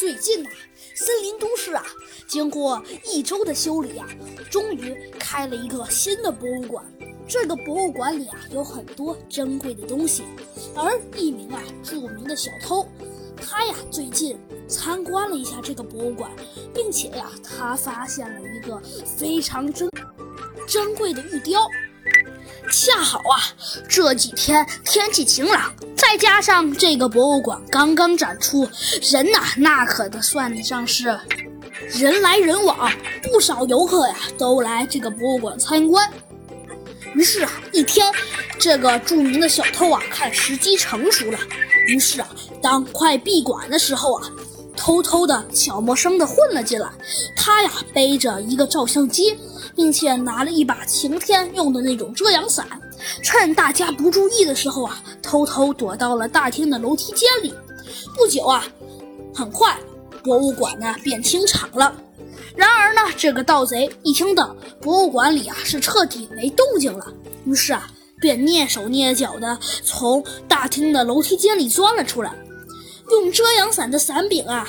最近呐，森林都市啊，经过一周的修理啊，终于开了一个新的博物馆。这个博物馆里啊，有很多珍贵的东西。而一名啊著名的小偷，他呀最近参观了一下这个博物馆，并且呀，他发现了一个非常珍珍贵的玉雕。恰好啊，这几天天气晴朗，再加上这个博物馆刚刚展出，人呐，那可得算得上是人来人往，不少游客呀都来这个博物馆参观。于是啊，一天，这个著名的小偷啊，看时机成熟了，于是啊，当快闭馆的时候啊，偷偷的、悄没声的混了进来。他呀，背着一个照相机。并且拿了一把晴天用的那种遮阳伞，趁大家不注意的时候啊，偷偷躲到了大厅的楼梯间里。不久啊，很快博物馆呢便清场了。然而呢，这个盗贼一听到博物馆里啊是彻底没动静了，于是啊便蹑手蹑脚的从大厅的楼梯间里钻了出来，用遮阳伞的伞柄啊。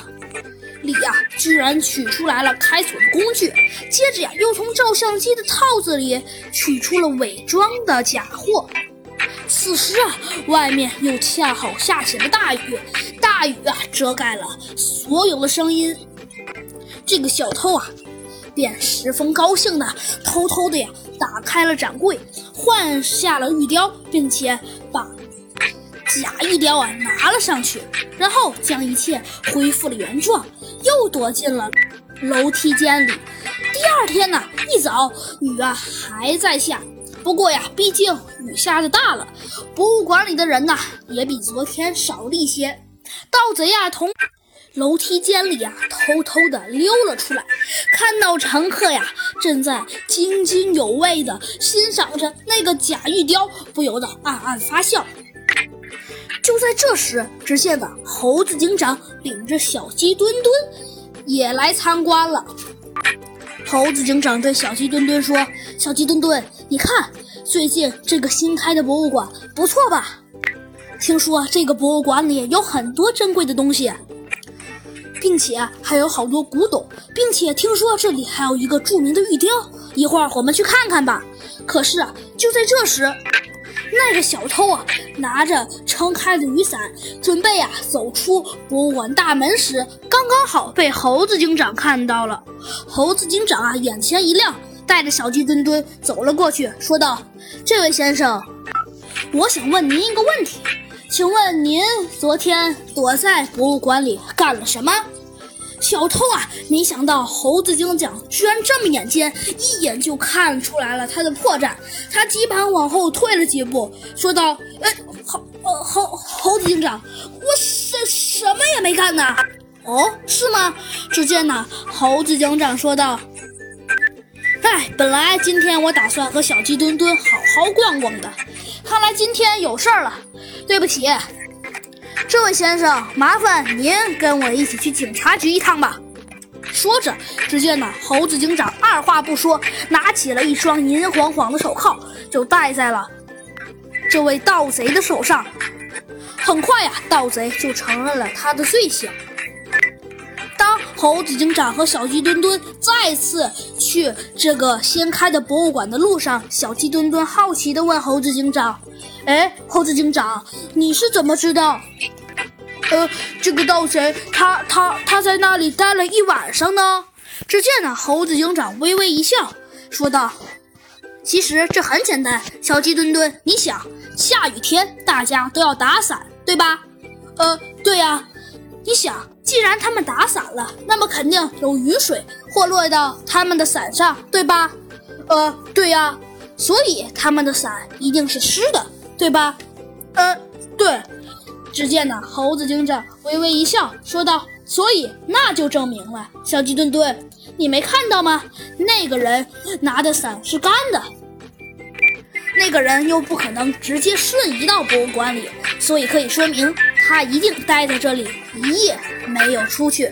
里呀，居然取出来了开锁的工具，接着呀，又从照相机的套子里取出了伪装的假货。此时啊，外面又恰好下起了大雨，大雨啊，遮盖了所有的声音。这个小偷啊，便十分高兴的偷偷的呀，打开了展柜，换下了玉雕，并且把。假玉雕啊，拿了上去，然后将一切恢复了原状，又躲进了楼梯间里。第二天呢，一早雨啊还在下，不过呀，毕竟雨下的大了，博物馆里的人呐也比昨天少了一些。盗贼呀，从楼梯间里啊偷偷的溜了出来，看到乘客呀正在津津有味的欣赏着那个假玉雕，不由得暗暗发笑。就在这时，只见的猴子警长领着小鸡墩墩也来参观了。猴子警长对小鸡墩墩说：“小鸡墩墩，你看，最近这个新开的博物馆不错吧？听说这个博物馆里有很多珍贵的东西，并且还有好多古董，并且听说这里还有一个著名的玉雕。一会儿我们去看看吧。”可是，就在这时。那个小偷啊，拿着撑开的雨伞，准备呀走出博物馆大门时，刚刚好被猴子警长看到了。猴子警长啊，眼前一亮，带着小鸡墩墩走了过去，说道：“这位先生，我想问您一个问题，请问您昨天躲在博物馆里干了什么？”小偷啊，没想到猴子警长居然这么眼尖，一眼就看出来了他的破绽。他急忙往后退了几步，说道：“哎，猴，呃，猴，猴子警长，我什什么也没干呢。”哦，是吗？只见呢，猴子警长说道：“哎，本来今天我打算和小鸡墩墩好好逛逛的，看来今天有事儿了，对不起。”这位先生，麻烦您跟我一起去警察局一趟吧。说着，只见呢，猴子警长二话不说，拿起了一双银晃晃的手铐，就戴在了这位盗贼的手上。很快呀，盗贼就承认了他的罪行。猴子警长和小鸡墩墩再次去这个新开的博物馆的路上，小鸡墩墩好奇地问猴子警长。哎，猴子警长，你是怎么知道？呃，这个盗贼他他他在那里待了一晚上呢？只见呢，猴子警长微微一笑，说道：“其实这很简单，小鸡墩墩，你想，下雨天大家都要打伞，对吧？呃，对呀。你想，既然他们打伞了，那么肯定有雨水或落到他们的伞上，对吧？呃，对呀。所以他们的伞一定是湿的。”对吧？呃，对。只见呢，猴子警长微微一笑，说道：“所以那就证明了，小鸡墩墩，你没看到吗？那个人拿的伞是干的，那个人又不可能直接瞬移到博物馆里，所以可以说明他一定待在这里一夜没有出去。”